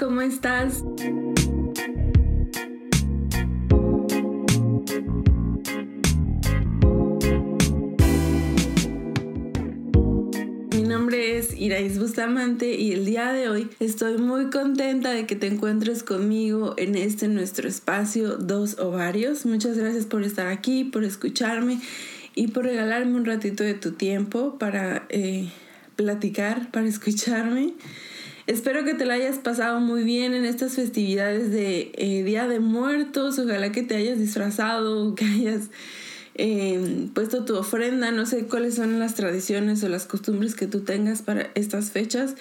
¿cómo estás? Mi nombre es Irais Bustamante y el día de hoy estoy muy contenta de que te encuentres conmigo en este nuestro espacio Dos Ovarios. Muchas gracias por estar aquí, por escucharme y por regalarme un ratito de tu tiempo para eh, platicar, para escucharme. Espero que te la hayas pasado muy bien en estas festividades de eh, Día de Muertos. Ojalá que te hayas disfrazado, que hayas eh, puesto tu ofrenda. No sé cuáles son las tradiciones o las costumbres que tú tengas para estas fechas.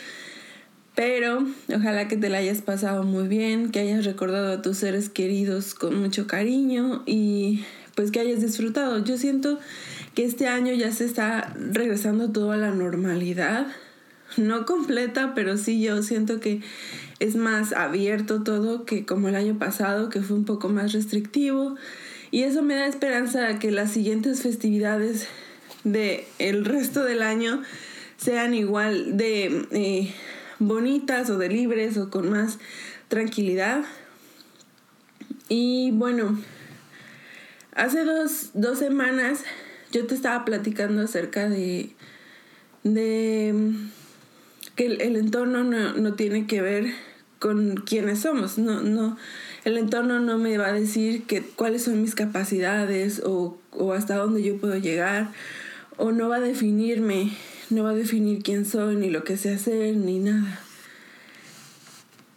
Pero ojalá que te la hayas pasado muy bien, que hayas recordado a tus seres queridos con mucho cariño y pues que hayas disfrutado. Yo siento que este año ya se está regresando todo a la normalidad no completa, pero sí yo siento que es más abierto todo que como el año pasado, que fue un poco más restrictivo. Y eso me da esperanza que las siguientes festividades de el resto del año sean igual de eh, bonitas o de libres o con más tranquilidad. Y bueno, hace dos, dos semanas yo te estaba platicando acerca de, de que el, entorno no, tiene que ver con quiénes somos, no, no, el entorno no me va a decir cuáles son mis capacidades o, o hasta dónde yo puedo llegar, o no va a definirme, no va a definir quién soy, ni lo que sé hacer, ni nada.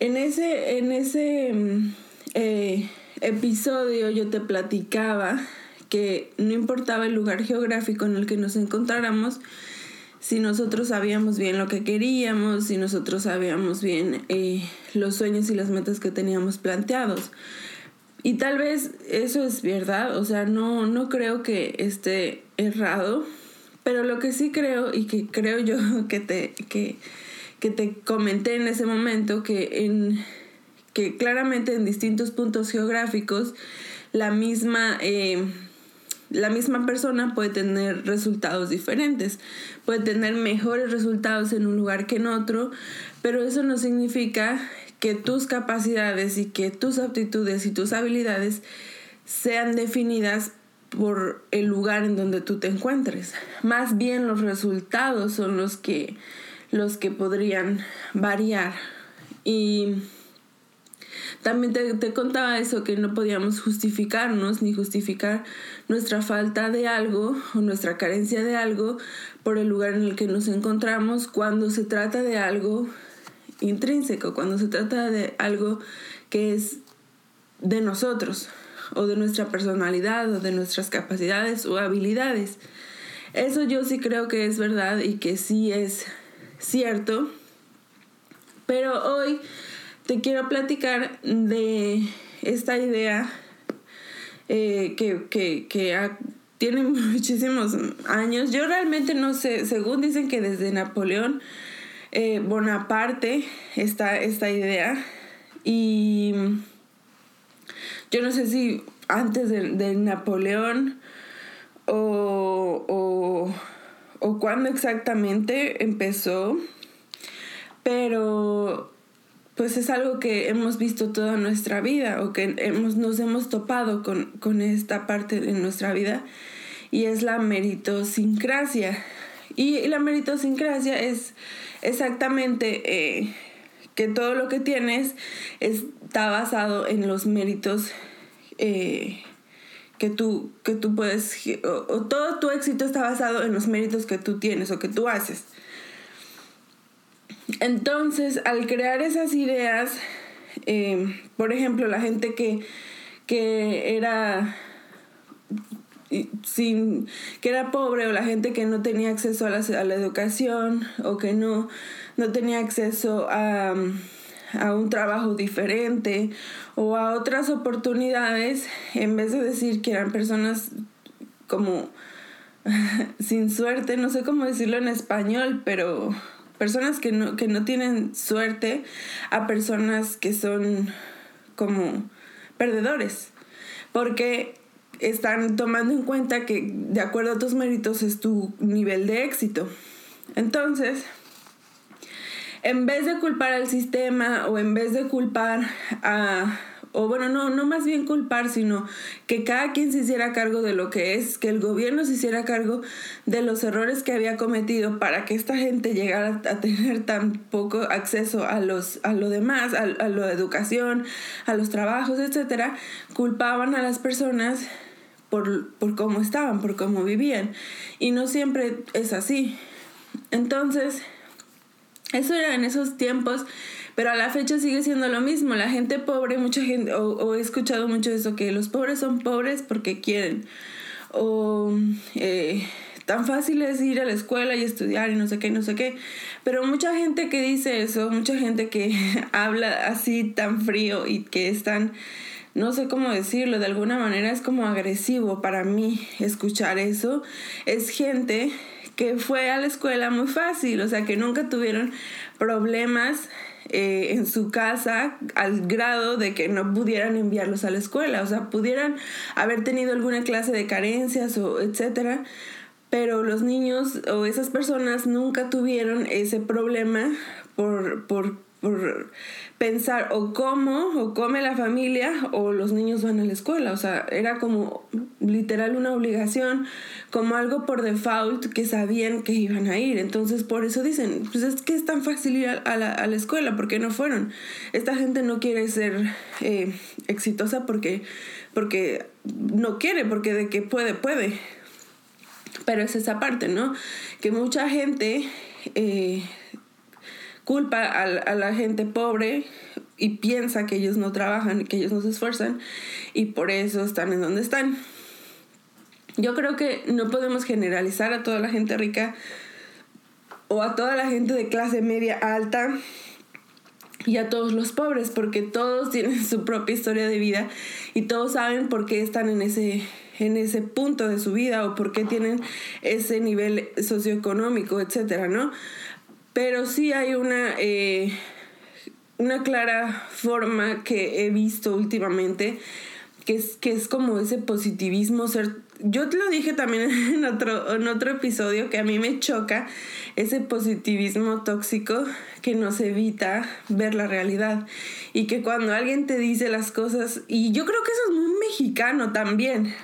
En ese, en ese mm, eh, episodio yo te platicaba que no importaba el lugar geográfico en el que nos encontráramos, si nosotros sabíamos bien lo que queríamos, si nosotros sabíamos bien eh, los sueños y las metas que teníamos planteados. Y tal vez eso es verdad, o sea, no, no creo que esté errado, pero lo que sí creo y que creo yo que te, que, que te comenté en ese momento, que, en, que claramente en distintos puntos geográficos la misma... Eh, la misma persona puede tener resultados diferentes, puede tener mejores resultados en un lugar que en otro, pero eso no significa que tus capacidades y que tus aptitudes y tus habilidades sean definidas por el lugar en donde tú te encuentres. Más bien los resultados son los que los que podrían variar y también te, contaba eso, que no podíamos justificarnos ni justificar nuestra falta de algo o nuestra carencia de algo por el lugar en el que nos encontramos cuando se trata de algo intrínseco, cuando se trata de algo que es de nosotros o de nuestra personalidad o de nuestras capacidades o habilidades. Eso yo sí creo que es verdad y que sí es cierto. Pero hoy te quiero platicar de esta idea eh, que, tiene muchísimos años. Yo realmente no sé, según dicen que desde Napoleón eh, Bonaparte está esta idea y yo no sé si antes de, Napoleón o, o, o cuándo exactamente empezó, pero pues es algo que hemos visto toda nuestra vida o que hemos, nos hemos topado con, esta parte de nuestra vida y es la meritosincrasia. Y, la meritosincrasia es exactamente eh, que todo lo que tienes está basado en los méritos eh, que, tú, que tú puedes, o todo tu éxito está basado en los méritos que tú tienes o que tú haces. Entonces, al crear esas ideas, eh, por ejemplo, la gente que, que era sin que era pobre o la gente que no tenía acceso a la, a la educación o que no, no tenía acceso a, a, un trabajo diferente o a otras oportunidades, en vez de decir que eran personas como sin suerte, no sé cómo decirlo en español, pero personas que no, que no tienen suerte a personas que son como perdedores. Porque están tomando en cuenta que de acuerdo a tus méritos es tu nivel de éxito. Entonces, en vez de culpar al sistema o en vez de culpar a o bueno, no, no más bien culpar, sino que cada quien se hiciera cargo de lo que es, que el gobierno se hiciera cargo de los errores que había cometido para que esta gente llegara a tener tan poco acceso a, los, a lo demás, a, a la educación, a los trabajos, etcétera, culpaban a las personas por, por cómo estaban, por cómo vivían. Y no siempre es así. Entonces, eso era en esos tiempos pero a la fecha sigue siendo lo mismo. La gente pobre, mucha gente, o, he escuchado mucho eso, que los pobres son pobres porque quieren. O eh, tan fácil es ir a la escuela y estudiar y no sé qué, no sé qué. Pero mucha gente que dice eso, mucha gente que habla así tan frío y que es tan, no sé cómo decirlo, de alguna manera es como agresivo para mí escuchar eso. Es gente que fue a la escuela muy fácil, o sea, que nunca tuvieron problemas eh, en su casa al grado de que no pudieran enviarlos a la escuela, o sea, pudieran haber tenido alguna clase de carencias o etcétera, pero los niños o esas personas nunca tuvieron ese problema por, por por pensar o cómo o come la familia o los niños van a la escuela. O sea, era como literal una obligación, como algo por default que sabían que iban a ir. Entonces, por eso dicen, pues es que es tan fácil ir a, la, a la, escuela, ¿por qué no fueron? Esta gente no quiere ser eh, exitosa porque, porque no quiere, porque de que puede, puede. Pero es esa parte, ¿no? Que mucha gente... Eh, culpa a, la gente pobre y piensa que ellos no trabajan, que ellos no se esfuerzan y por eso están en donde están. Yo creo que no podemos generalizar a toda la gente rica o a toda la gente de clase media alta y a todos los pobres, porque todos tienen su propia historia de vida y todos saben por qué están en ese, en ese punto de su vida o por qué tienen ese nivel socioeconómico, etcétera, ¿no? Pero sí hay una, eh, una clara forma que he visto últimamente, que es, que es como ese positivismo ser... Yo te lo dije también en otro, en otro episodio que a mí me choca ese positivismo tóxico que nos evita ver la realidad. Y que cuando alguien te dice las cosas, y yo creo que eso es muy mexicano también,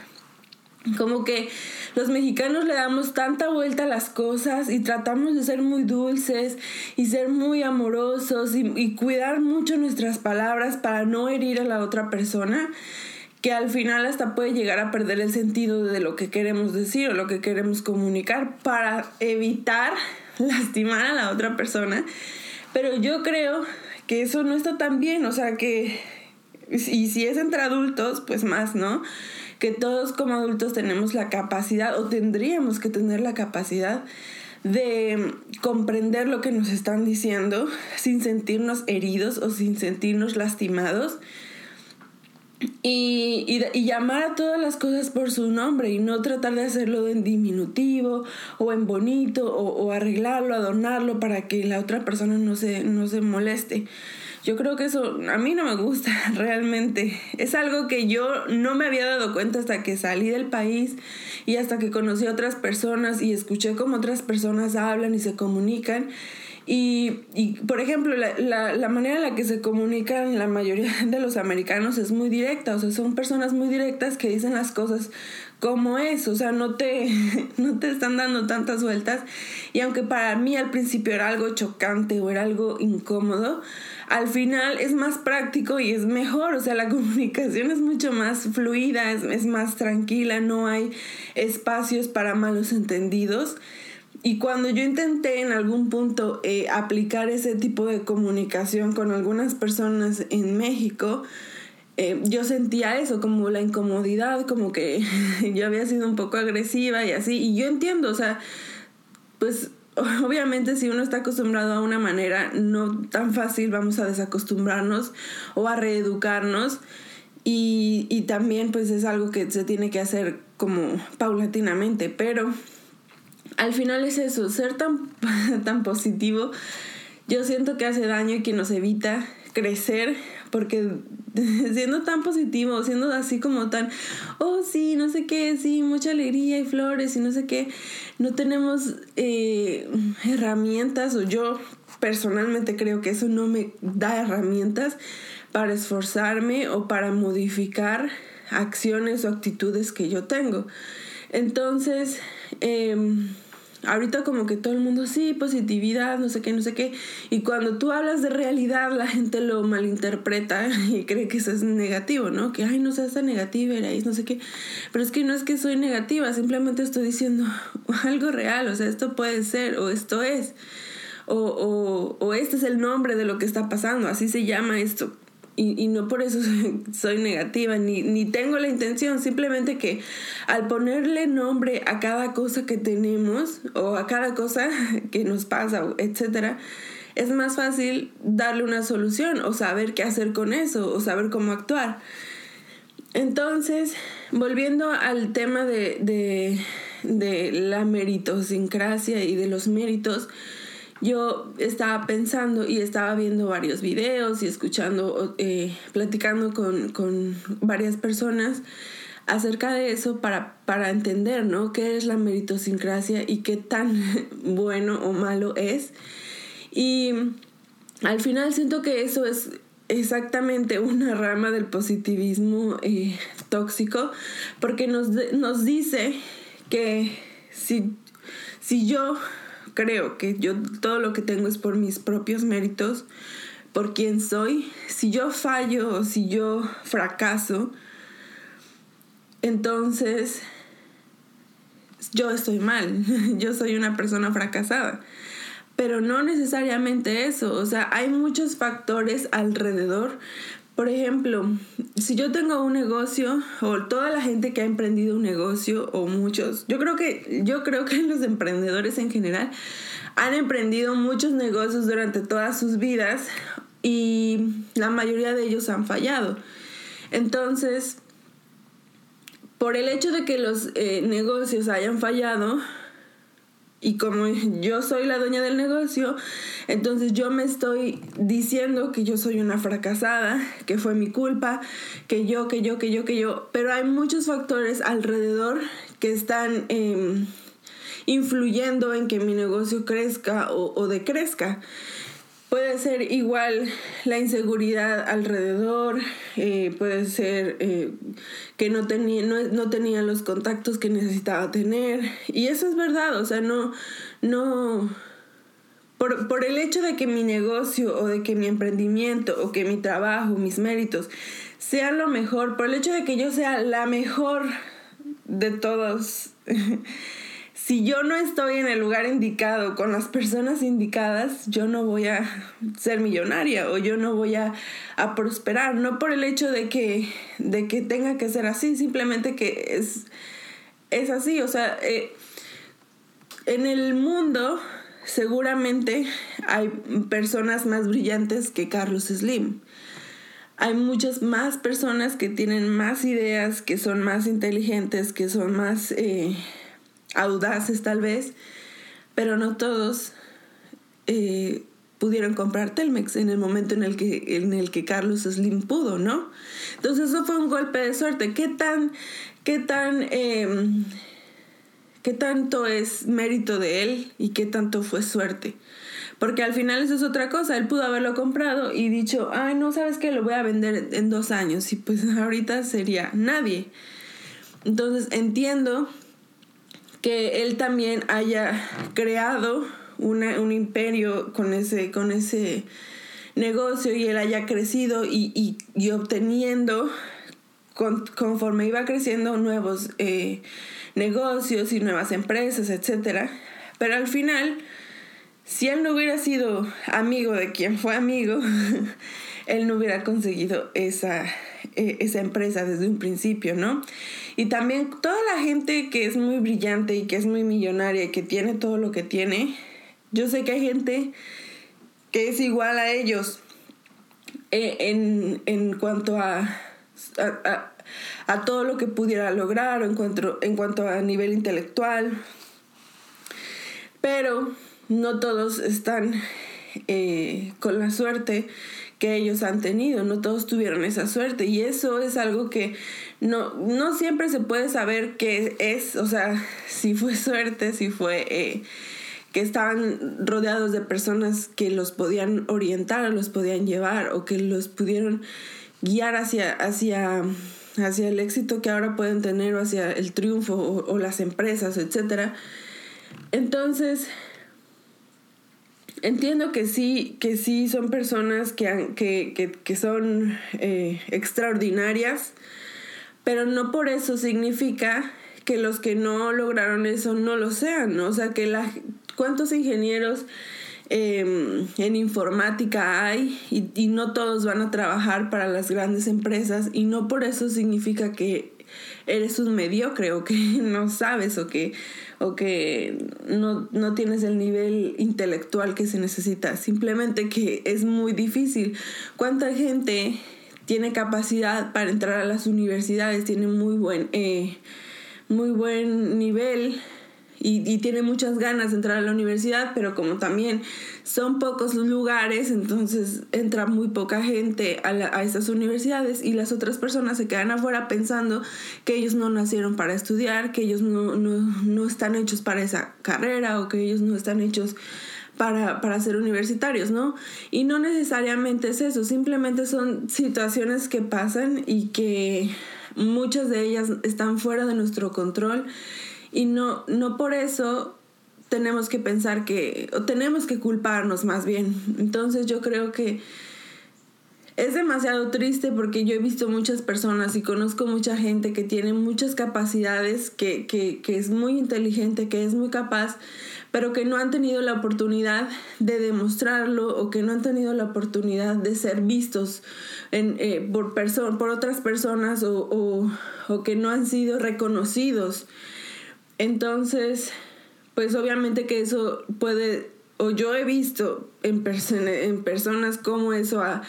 como que los mexicanos le damos tanta vuelta a las cosas y tratamos de ser muy dulces y ser muy amorosos y, cuidar mucho nuestras palabras para no herir a la otra persona que al final hasta puede llegar a perder el sentido de lo que queremos decir o lo que queremos comunicar para evitar lastimar a la otra persona. Pero yo creo que eso no está tan bien, o sea que, y si es entre adultos, pues más, ¿no? Que todos como adultos tenemos la capacidad o tendríamos que tener la capacidad de comprender lo que nos están diciendo sin sentirnos heridos o sin sentirnos lastimados. Y, llamar a todas las cosas por su nombre y no tratar de hacerlo en diminutivo o en bonito o, o arreglarlo, adornarlo para que la otra persona no se, no se moleste. Yo creo que eso a mí no me gusta realmente. Es algo que yo no me había dado cuenta hasta que salí del país y hasta que conocí a otras personas y escuché cómo otras personas hablan y se comunican. Y, y por ejemplo, la, la, la, manera en la que se comunican la mayoría de los americanos es muy directa, o sea, son personas muy directas que dicen las cosas como es, o sea, no te, no te están dando tantas vueltas. Y aunque para mí al principio era algo chocante o era algo incómodo, al final es más práctico y es mejor, o sea, la comunicación es mucho más fluida, es, más tranquila, no hay espacios para malos entendidos. Y cuando yo intenté en algún punto eh, aplicar ese tipo de comunicación con algunas personas en México, eh, yo sentía eso, como la incomodidad, como que yo había sido un poco agresiva y así. Y yo entiendo, o sea, pues obviamente si uno está acostumbrado a una manera, no tan fácil vamos a desacostumbrarnos o a reeducarnos. Y, y también pues es algo que se tiene que hacer como paulatinamente, pero al final es eso, ser tan, tan positivo, yo siento que hace daño y que nos evita crecer porque siendo tan positivo, siendo así como tan, oh sí, no sé qué, sí, mucha alegría y flores y no sé qué, no tenemos eh, herramientas o yo personalmente creo que eso no me da herramientas para esforzarme o para modificar acciones o actitudes que yo tengo. Entonces, em, ahorita como que todo el mundo, sí, positividad, no sé qué, no sé qué. Y cuando tú hablas de realidad, la gente lo malinterpreta y cree que eso es negativo, ¿no? Que, ay, no seas tan negativa, erais, no sé qué. Pero es que no es que soy negativa, simplemente estoy diciendo algo real, o sea, esto puede ser o esto es. O, o, o este es el nombre de lo que está pasando, así se llama esto y, no por eso soy, negativa, ni, ni, tengo la intención, simplemente que al ponerle nombre a cada cosa que tenemos o a cada cosa que nos pasa, etcétera, es más fácil darle una solución o saber qué hacer con eso o saber cómo actuar. Entonces, volviendo al tema de, de, de la meritosincrasia y de los méritos, yo estaba pensando y estaba viendo varios videos y escuchando, eh, platicando con, con, varias personas acerca de eso para, para entender, ¿no? ¿Qué es la meritosincrasia y qué tan bueno o malo es? Y al final siento que eso es exactamente una rama del positivismo eh, tóxico porque nos, nos dice que si, si yo creo que yo todo lo que tengo es por mis propios méritos, por quien soy. Si yo fallo o si yo fracaso, entonces yo estoy mal, yo soy una persona fracasada. Pero no necesariamente eso, o sea, hay muchos factores alrededor por ejemplo, si yo tengo un negocio o toda la gente que ha emprendido un negocio o muchos, yo creo que yo creo que los emprendedores en general han emprendido muchos negocios durante todas sus vidas y la mayoría de ellos han fallado. Entonces, por el hecho de que los eh, negocios hayan fallado, y como yo soy la dueña del negocio, entonces yo me estoy diciendo que yo soy una fracasada, que fue mi culpa, que yo, que yo, que yo, que yo. Pero hay muchos factores alrededor que están em, influyendo en que mi negocio crezca o, o decrezca. Puede ser igual la inseguridad alrededor, eh, puede ser eh, que no tenía, no, tenía los contactos que necesitaba tener. Y eso es verdad, o sea, no, no, por, por, el hecho de que mi negocio o de que mi emprendimiento o que mi trabajo, mis méritos sean lo mejor, por el hecho de que yo sea la mejor de todos si yo no estoy en el lugar indicado con las personas indicadas, yo no voy a ser millonaria o yo no voy a, prosperar, no por el hecho de que, de que tenga que ser así, simplemente que es, es así, o sea, eh, en el mundo seguramente hay personas más brillantes que Carlos Slim. Hay muchas más personas que tienen más ideas, que son más inteligentes, que son más... Eh, audaces tal vez, pero no todos eh, pudieron comprar Telmex en el momento en el que, en el que Carlos Slim pudo, ¿no? Entonces eso fue un golpe de suerte. ¿Qué tan, qué tan, em, qué tanto es mérito de él y qué tanto fue suerte? Porque al final eso es otra cosa. Él pudo haberlo comprado y dicho, ay, no, sabes que lo voy a vender en dos años. Y pues ahorita sería nadie. Entonces entiendo que él también haya creado un imperio con ese, con ese negocio y él haya crecido y, obteniendo conforme iba creciendo nuevos eh, negocios y nuevas empresas, etc. Pero al final, si él no hubiera sido amigo de quien fue amigo, él no hubiera conseguido esa, e, esa empresa desde un principio, ¿no? Y también toda la gente que es muy brillante y que es muy millonaria y que tiene todo lo que tiene, yo sé que hay gente que es igual a ellos eh, en, cuanto a, a, todo lo que pudiera lograr en cuanto, en cuanto a nivel intelectual. Pero no todos están eh, con la suerte que ellos han tenido, no todos tuvieron esa suerte y eso es algo que no, no siempre se puede saber qué es, o sea, si fue suerte, si fue eh, que estaban rodeados de personas que los podían orientar, los podían llevar o que los pudieron guiar hacia, hacia, hacia el éxito que ahora pueden tener o hacia el triunfo o, las empresas, etc. Entonces, entiendo que sí, que sí son personas que, que, que, son eh, extraordinarias, pero no por eso significa que los que no lograron eso no lo sean, o sea, que la, cuántos ingenieros em, en informática hay y, y no todos van a trabajar para las grandes empresas y no por eso significa que eres un mediocre o que no sabes o que o que no, no tienes el nivel intelectual que se necesita, simplemente que es muy difícil. ¿Cuánta gente tiene capacidad para entrar a las universidades? Tiene muy buen, eh, muy buen nivel y, tiene muchas ganas de entrar a la universidad, pero como también son pocos lugares, entonces entra muy poca gente a, a estas universidades y las otras personas se quedan afuera pensando que ellos no nacieron para estudiar, que ellos no, no, no están hechos para esa carrera o que ellos no están hechos para, para, ser universitarios, ¿no? Y no necesariamente es eso, simplemente son situaciones que pasan y que muchas de ellas están fuera de nuestro control y no, no por eso tenemos que pensar que, o tenemos que culparnos más bien. Entonces yo creo que es demasiado triste porque yo he visto muchas personas y conozco mucha gente que tiene muchas capacidades, que, que, que es muy inteligente, que es muy capaz, pero que no han tenido la oportunidad de demostrarlo o que no han tenido la oportunidad de ser vistos en, eh, por, por otras personas o, o, que no han sido reconocidos. Entonces, pues obviamente que eso puede, o yo he visto en, en personas como eso ha,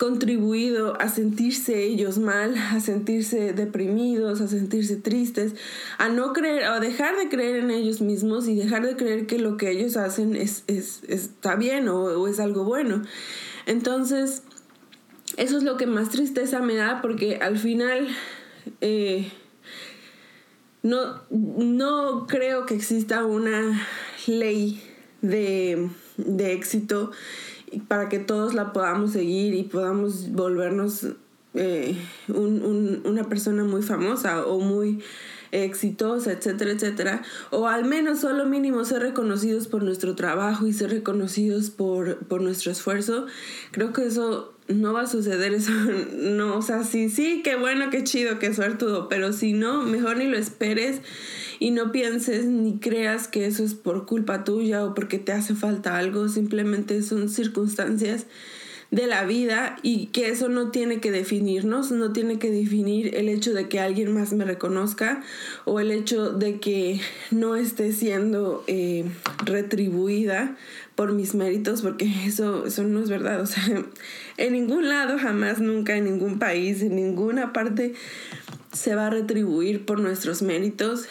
contribuido a sentirse ellos mal, a sentirse deprimidos, a sentirse tristes, a no creer, a dejar de creer en ellos mismos y dejar de creer que lo que ellos hacen es, es está bien o, es algo bueno. Entonces, eso es lo que más tristeza me da porque al final eh, no, no creo que exista una ley de, éxito para que todos la podamos seguir y podamos volvernos eh, una persona muy famosa o muy exitosa, etcétera, etcétera. O al menos solo mínimo ser reconocidos por nuestro trabajo y ser reconocidos por, por nuestro esfuerzo. Creo que eso no va a suceder eso. No, o sea, sí, sí, qué bueno, qué chido, qué suertudo, pero si no, mejor ni lo esperes y no pienses ni creas que eso es por culpa tuya o porque te hace falta algo, simplemente son circunstancias de la vida y que eso no tiene que definirnos, no tiene que definir el hecho de que alguien más me reconozca o el hecho de que no esté siendo eh, retribuida por mis méritos, porque eso, eso no es verdad. O sea, en ningún lado, jamás, nunca, en ningún país, en ninguna parte se va a retribuir por nuestros méritos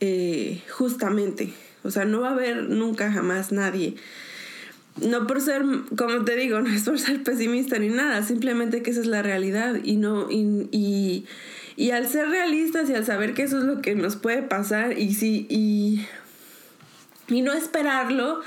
eh, justamente. O sea, no va a haber nunca, jamás nadie no por ser, como te digo, no es por ser pesimista ni nada, simplemente que esa es la realidad y no, y, y, al ser realistas y al saber que eso es lo que nos puede pasar y sí, y, y no esperarlo,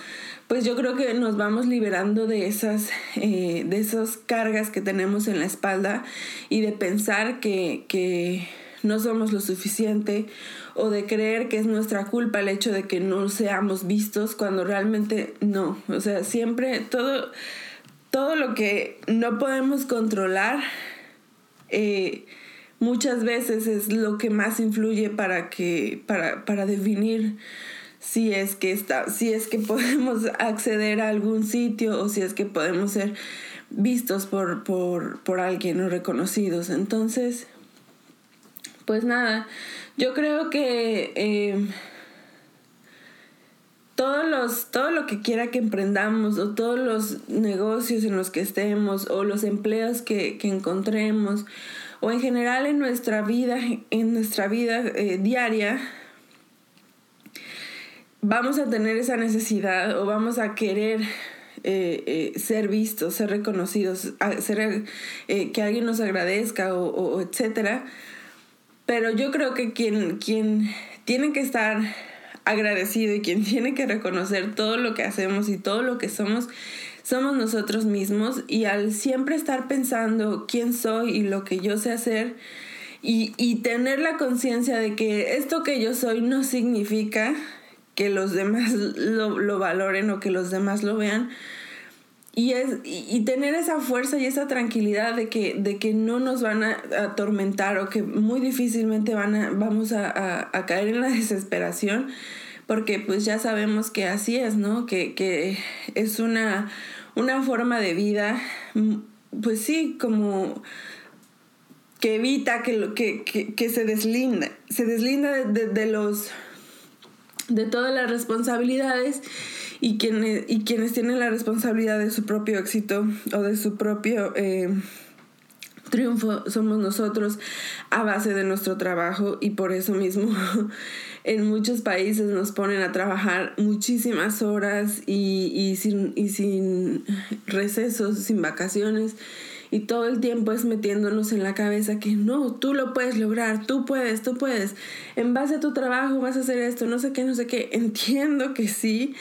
pues yo creo que nos vamos liberando de esas, eh, de cargas que tenemos en la espalda y de pensar que, que no somos lo suficiente o de creer que es nuestra culpa el hecho de que no seamos vistos cuando realmente no. O sea, siempre todo, todo lo que no podemos controlar eh, muchas veces es lo que más influye para que para, para definir si es que está si es que podemos acceder a algún sitio o si es que podemos ser vistos por, por, por alguien o reconocidos. Entonces, pues nada, yo creo que eh, todos los, todo lo que quiera que emprendamos o todos los negocios en los que estemos o los empleos que, encontremos o en general en nuestra vida, en nuestra vida eh, diaria, vamos a tener esa necesidad o vamos a querer eh, ser vistos, ser reconocidos, ser, que alguien nos agradezca o, o, etcétera. Pero yo creo que quien, quien tiene que estar agradecido y quien tiene que reconocer todo lo que hacemos y todo lo que somos, somos nosotros mismos y al siempre estar pensando quién soy y lo que yo sé hacer y, y tener la conciencia de que esto que yo soy no significa que los demás lo, lo, valoren o que los demás lo vean. Y, es, y, tener esa fuerza y esa tranquilidad de que, de que no nos van a atormentar o que muy difícilmente van a, vamos a, a, caer en la desesperación porque pues ya sabemos que así es, ¿no? Que, que es una, una forma de vida, mm, pues sí, como que evita que, lo, que, que, que se deslinda, se deslinda de, de, los de todas las responsabilidades y quienes, y quienes tienen la responsabilidad de su propio éxito o de su propio eh, triunfo somos nosotros a base de nuestro trabajo y por eso mismo en muchos países nos ponen a trabajar muchísimas horas y, y, sin, y sin recesos, sin vacaciones y todo el tiempo es metiéndonos en la cabeza que no, tú lo puedes lograr, tú puedes, tú puedes, en base a tu trabajo vas a hacer esto, no sé qué, no sé qué, entiendo que sí,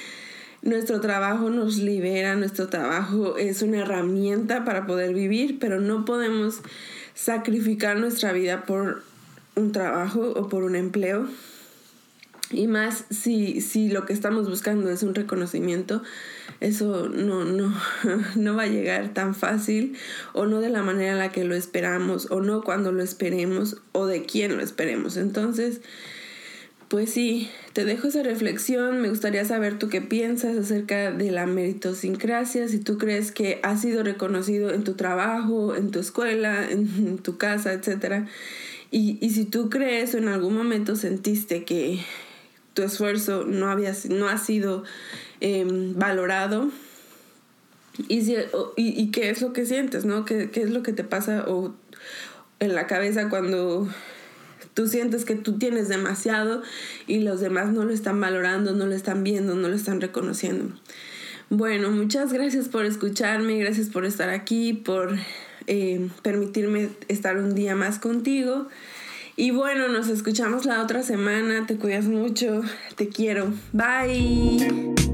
nuestro trabajo nos libera, nuestro trabajo es una herramienta para poder vivir, pero no podemos sacrificar nuestra vida por un trabajo o por un empleo. Y más si, si lo que estamos buscando es un reconocimiento, eso no, no, no va a llegar tan fácil o no de la manera en la que lo esperamos o no cuando lo esperemos o de quién lo esperemos. Entonces, pues sí, te dejo esa reflexión. Me gustaría saber tú qué piensas acerca de la meritosincrasia, si tú crees que has sido reconocido en tu trabajo, en tu escuela, en tu casa, etc. Y, y si tú crees o en algún momento sentiste que tu esfuerzo no, había, no ha sido em, valorado, y, si, y, y, qué es lo que sientes, ¿no? ¿Qué, ¿Qué, es lo que te pasa o en la cabeza cuando Tú sientes que tú tienes demasiado y los demás no lo están valorando, no lo están viendo, no lo están reconociendo. Bueno, muchas gracias por escucharme, gracias por estar aquí, por eh, permitirme estar un día más contigo. Y bueno, nos escuchamos la otra semana. Te cuidas mucho. Te quiero. Bye.